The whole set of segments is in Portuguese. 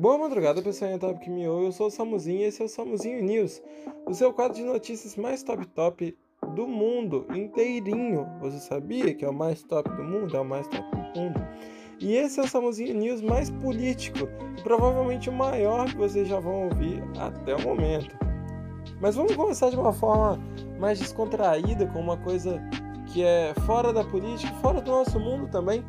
Boa madrugada, pessoal em Top que me ouve. Eu sou o Samuzinho e esse é o Samuzinho News, o seu quadro de notícias mais top top do mundo inteirinho. Você sabia que é o mais top do mundo? É o mais top do mundo. E esse é o Samuzinho News mais político e provavelmente o maior que vocês já vão ouvir até o momento. Mas vamos começar de uma forma mais descontraída, com uma coisa que é fora da política, fora do nosso mundo também,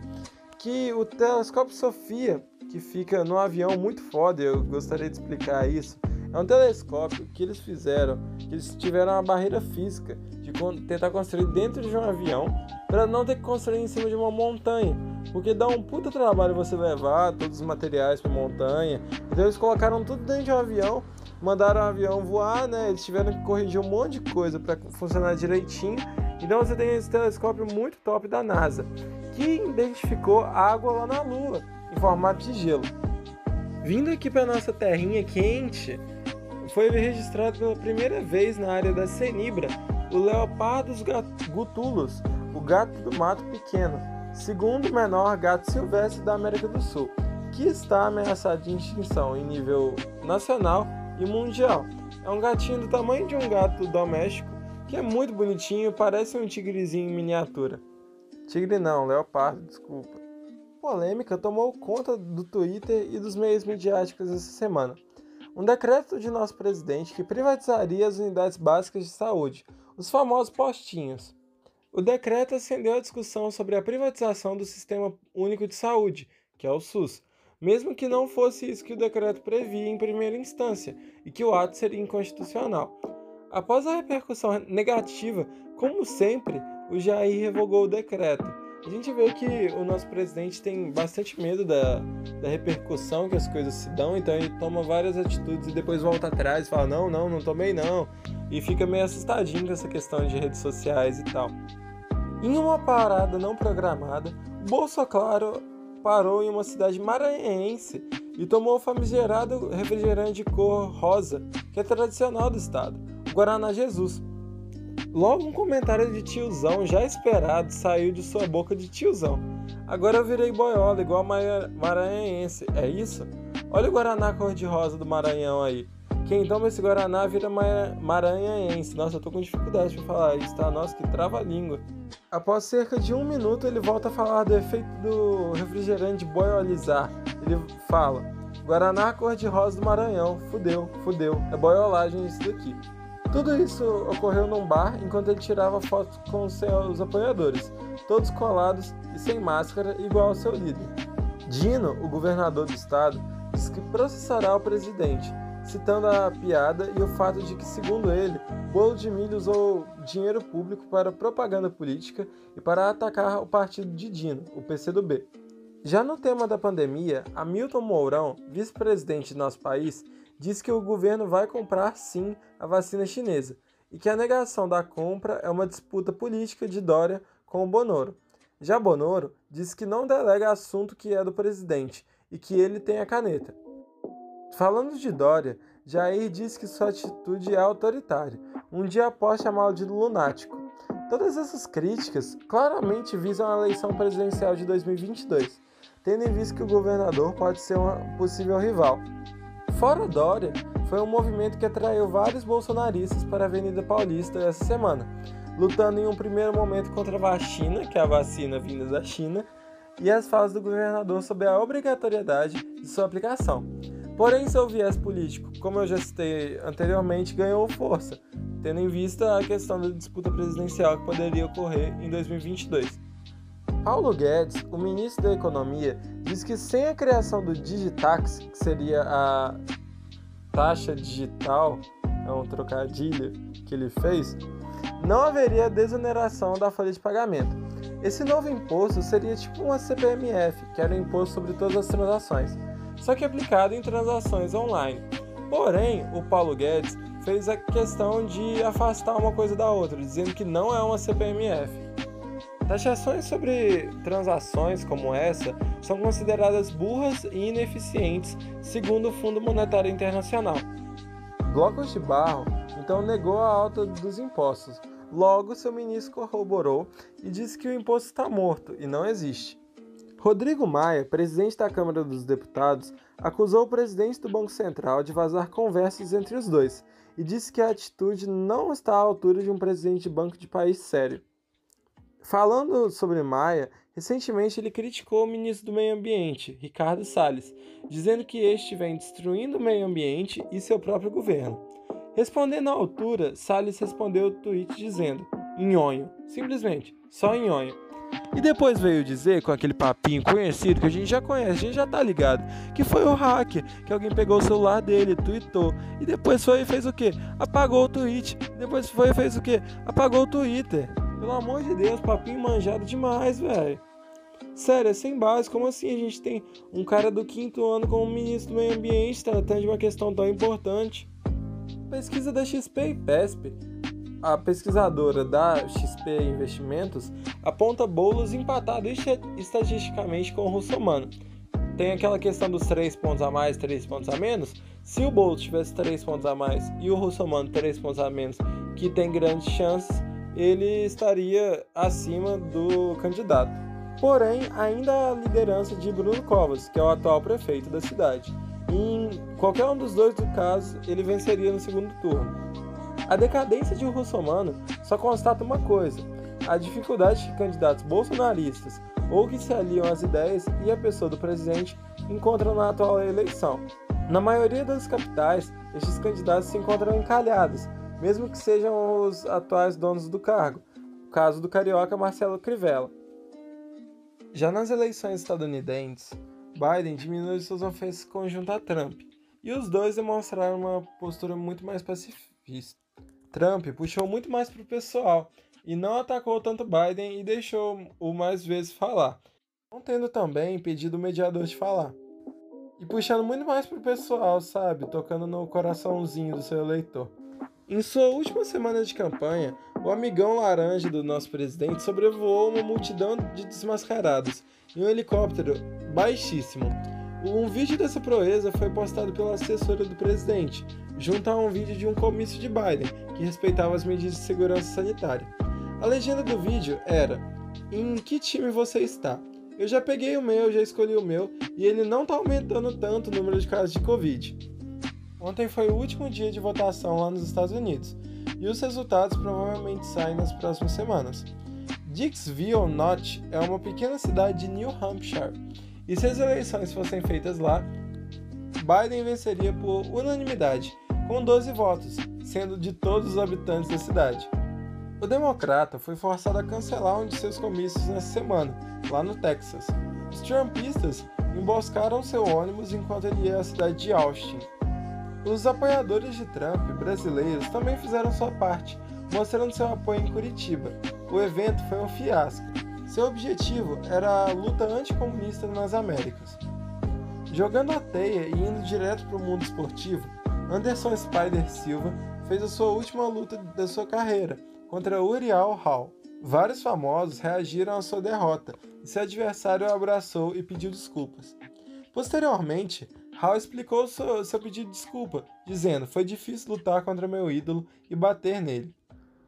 que o telescópio Sofia que fica no avião muito foda, eu gostaria de explicar isso. É um telescópio que eles fizeram, que eles tiveram uma barreira física de tentar construir dentro de um avião para não ter que construir em cima de uma montanha, porque dá um puta trabalho você levar todos os materiais para montanha. Então eles colocaram tudo dentro de um avião, mandaram o avião voar, né? Eles tiveram que corrigir um monte de coisa para funcionar direitinho. Então você tem esse telescópio muito top da NASA, que identificou água lá na Lua formato de gelo. Vindo aqui para nossa terrinha quente, foi registrado pela primeira vez na área da Cenibra o Leopardus gutulus, o gato do mato pequeno, segundo menor gato silvestre da América do Sul, que está ameaçado de extinção em nível nacional e mundial. É um gatinho do tamanho de um gato doméstico que é muito bonitinho, parece um tigrezinho em miniatura. Tigre não, leopardo, desculpa polêmica tomou conta do Twitter e dos meios midiáticos essa semana. Um decreto de nosso presidente que privatizaria as unidades básicas de saúde, os famosos postinhos. O decreto acendeu a discussão sobre a privatização do Sistema Único de Saúde, que é o SUS, mesmo que não fosse isso que o decreto previa em primeira instância e que o ato seria inconstitucional. Após a repercussão negativa, como sempre, o Jair revogou o decreto a gente vê que o nosso presidente tem bastante medo da, da repercussão que as coisas se dão, então ele toma várias atitudes e depois volta atrás e fala: não, não, não tomei não. E fica meio assustadinho com essa questão de redes sociais e tal. Em uma parada não programada, Bolso Claro parou em uma cidade maranhense e tomou o famigerado refrigerante de cor rosa, que é tradicional do estado, o Guaraná Jesus. Logo um comentário de tiozão já esperado saiu de sua boca de tiozão. Agora eu virei boiola, igual a maranhense, é isso? Olha o Guaraná cor-de-rosa do Maranhão aí. Quem toma esse Guaraná vira maranhense. Nossa, eu tô com dificuldade pra falar isso, tá? Nossa, que trava a língua. Após cerca de um minuto, ele volta a falar do efeito do refrigerante boiolizar. Ele fala: Guaraná cor-de-rosa do Maranhão. Fudeu, fudeu. É boiolagem isso daqui. Tudo isso ocorreu num bar enquanto ele tirava fotos com seus apoiadores, todos colados e sem máscara, igual ao seu líder. Dino, o governador do estado, disse que processará o presidente, citando a piada e o fato de que, segundo ele, Bolo de Milho usou dinheiro público para propaganda política e para atacar o partido de Dino, o PCdoB. Já no tema da pandemia, Hamilton Mourão, vice-presidente do nosso país, diz que o governo vai comprar sim a vacina chinesa e que a negação da compra é uma disputa política de Dória com o Bonoro. Já Bonoro diz que não delega assunto que é do presidente e que ele tem a caneta. Falando de Dória, Jair diz que sua atitude é autoritária, um dia após chamá-lo de lunático. Todas essas críticas claramente visam a eleição presidencial de 2022, tendo em vista que o governador pode ser um possível rival. Fora Dória, foi um movimento que atraiu vários bolsonaristas para a Avenida Paulista essa semana, lutando em um primeiro momento contra a vacina, que é a vacina vinda da China, e as falas do governador sobre a obrigatoriedade de sua aplicação. Porém, seu viés político, como eu já citei anteriormente, ganhou força, tendo em vista a questão da disputa presidencial que poderia ocorrer em 2022. Paulo Guedes, o ministro da Economia, diz que sem a criação do Digitax, que seria a taxa digital, é um trocadilho que ele fez, não haveria desoneração da folha de pagamento. Esse novo imposto seria tipo uma CPMF, que era o imposto sobre todas as transações, só que aplicado em transações online. Porém, o Paulo Guedes fez a questão de afastar uma coisa da outra, dizendo que não é uma CPMF. Taxações sobre transações como essa são consideradas burras e ineficientes, segundo o Fundo Monetário Internacional. Blocos de Barro então negou a alta dos impostos. Logo, seu ministro corroborou e disse que o imposto está morto e não existe. Rodrigo Maia, presidente da Câmara dos Deputados, acusou o presidente do Banco Central de vazar conversas entre os dois e disse que a atitude não está à altura de um presidente de banco de país sério. Falando sobre Maia, recentemente ele criticou o ministro do Meio Ambiente, Ricardo Salles, dizendo que este vem destruindo o meio ambiente e seu próprio governo. Respondendo à altura, Salles respondeu o tweet dizendo: nhonho, simplesmente, só nhonho. E depois veio dizer, com aquele papinho conhecido que a gente já conhece, a gente já tá ligado, que foi o hacker, que alguém pegou o celular dele, tweetou, e depois foi e fez o quê? Apagou o tweet. Depois foi e fez o quê? Apagou o Twitter. Pelo amor de Deus, papinho manjado demais, velho. Sério, é sem base. Como assim a gente tem um cara do quinto ano como ministro do meio ambiente tratando de uma questão tão importante? Pesquisa da XP e PESP a pesquisadora da XP Investimentos aponta bolos empatados estatisticamente com o russomano. Tem aquela questão dos 3 pontos a mais, 3 pontos a menos. Se o bolo tivesse 3 pontos a mais e o russomano 3 pontos a menos, que tem grandes chances, ele estaria acima do candidato. Porém, ainda a liderança de Bruno Covas, que é o atual prefeito da cidade. Em qualquer um dos dois casos, ele venceria no segundo turno. A decadência de russomano só constata uma coisa: a dificuldade de candidatos bolsonaristas ou que se aliam às ideias e à pessoa do presidente encontram na atual eleição. Na maioria das capitais, estes candidatos se encontram encalhados, mesmo que sejam os atuais donos do cargo, o caso do carioca Marcelo Crivella. Já nas eleições estadunidenses, Biden diminuiu suas ofensas conjuntas a Trump, e os dois demonstraram uma postura muito mais pacifista. Trump puxou muito mais para o pessoal e não atacou tanto Biden e deixou o mais vezes falar, não tendo também impedido o mediador de falar. E puxando muito mais para o pessoal, sabe? Tocando no coraçãozinho do seu eleitor. Em sua última semana de campanha, o amigão laranja do nosso presidente sobrevoou uma multidão de desmascarados em um helicóptero baixíssimo. Um vídeo dessa proeza foi postado pela assessora do presidente, junto a um vídeo de um comício de Biden, que respeitava as medidas de segurança sanitária. A legenda do vídeo era: Em que time você está? Eu já peguei o meu, já escolhi o meu, e ele não está aumentando tanto o número de casos de Covid. Ontem foi o último dia de votação lá nos Estados Unidos, e os resultados provavelmente saem nas próximas semanas. Dixville Notch é uma pequena cidade de New Hampshire, e se as eleições fossem feitas lá, Biden venceria por unanimidade, com 12 votos, sendo de todos os habitantes da cidade. O democrata foi forçado a cancelar um de seus comícios nessa semana, lá no Texas. Os trumpistas emboscaram seu ônibus enquanto ele ia à cidade de Austin. Os apoiadores de Trump brasileiros também fizeram sua parte, mostrando seu apoio em Curitiba. O evento foi um fiasco. Seu objetivo era a luta anticomunista nas Américas. Jogando a teia e indo direto para o mundo esportivo, Anderson Spider Silva fez a sua última luta da sua carreira contra Uriel Hall. Vários famosos reagiram à sua derrota e seu adversário o abraçou e pediu desculpas. Posteriormente, Hall explicou seu, seu pedido de desculpa, dizendo: Foi difícil lutar contra meu ídolo e bater nele.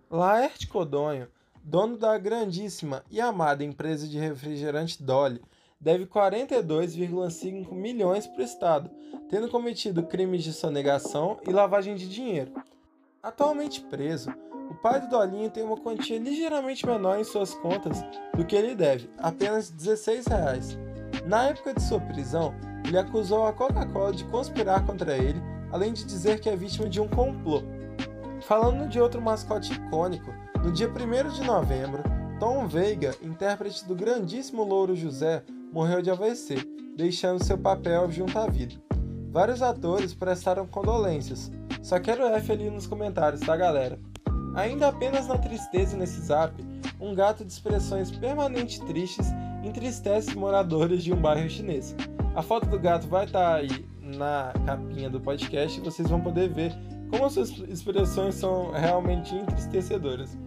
Laerte Codonho, dono da grandíssima e amada empresa de refrigerante Dolly, deve 42,5 milhões para o Estado, tendo cometido crimes de sonegação e lavagem de dinheiro. Atualmente preso, o pai do Dolinho tem uma quantia ligeiramente menor em suas contas do que ele deve, apenas 16 reais. Na época de sua prisão, ele acusou a Coca-Cola de conspirar contra ele, além de dizer que é vítima de um complô. Falando de outro mascote icônico, no dia 1 de novembro, Tom Veiga, intérprete do grandíssimo Louro José, morreu de AVC, deixando seu papel junto à vida. Vários atores prestaram condolências, só quero F ali nos comentários, tá galera? Ainda apenas na tristeza nesse zap, um gato de expressões permanentes tristes entristece moradores de um bairro chinês. A foto do gato vai estar tá aí na capinha do podcast e vocês vão poder ver como as suas expressões são realmente entristecedoras.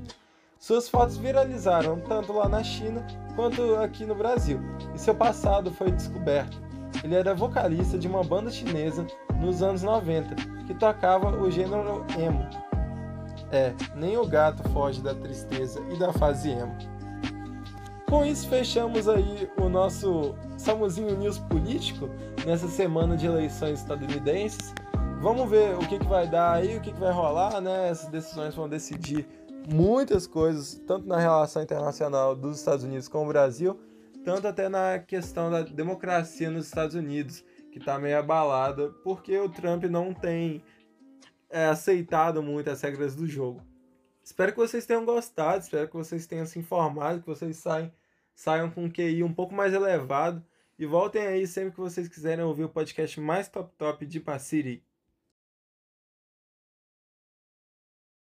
Suas fotos viralizaram tanto lá na China quanto aqui no Brasil, e seu passado foi descoberto. Ele era vocalista de uma banda chinesa nos anos 90 que tocava o gênero emo. É, nem o gato foge da tristeza e da fase emo. Com isso, fechamos aí o nosso Samuzinho News político nessa semana de eleições estadunidenses. Vamos ver o que, que vai dar aí, o que, que vai rolar, né? Essas decisões vão decidir muitas coisas, tanto na relação internacional dos Estados Unidos com o Brasil, tanto até na questão da democracia nos Estados Unidos, que está meio abalada, porque o Trump não tem é, aceitado muito as regras do jogo. Espero que vocês tenham gostado, espero que vocês tenham se informado, que vocês saiam, saiam com um QI um pouco mais elevado. E voltem aí sempre que vocês quiserem ouvir o podcast mais top top de Paciri.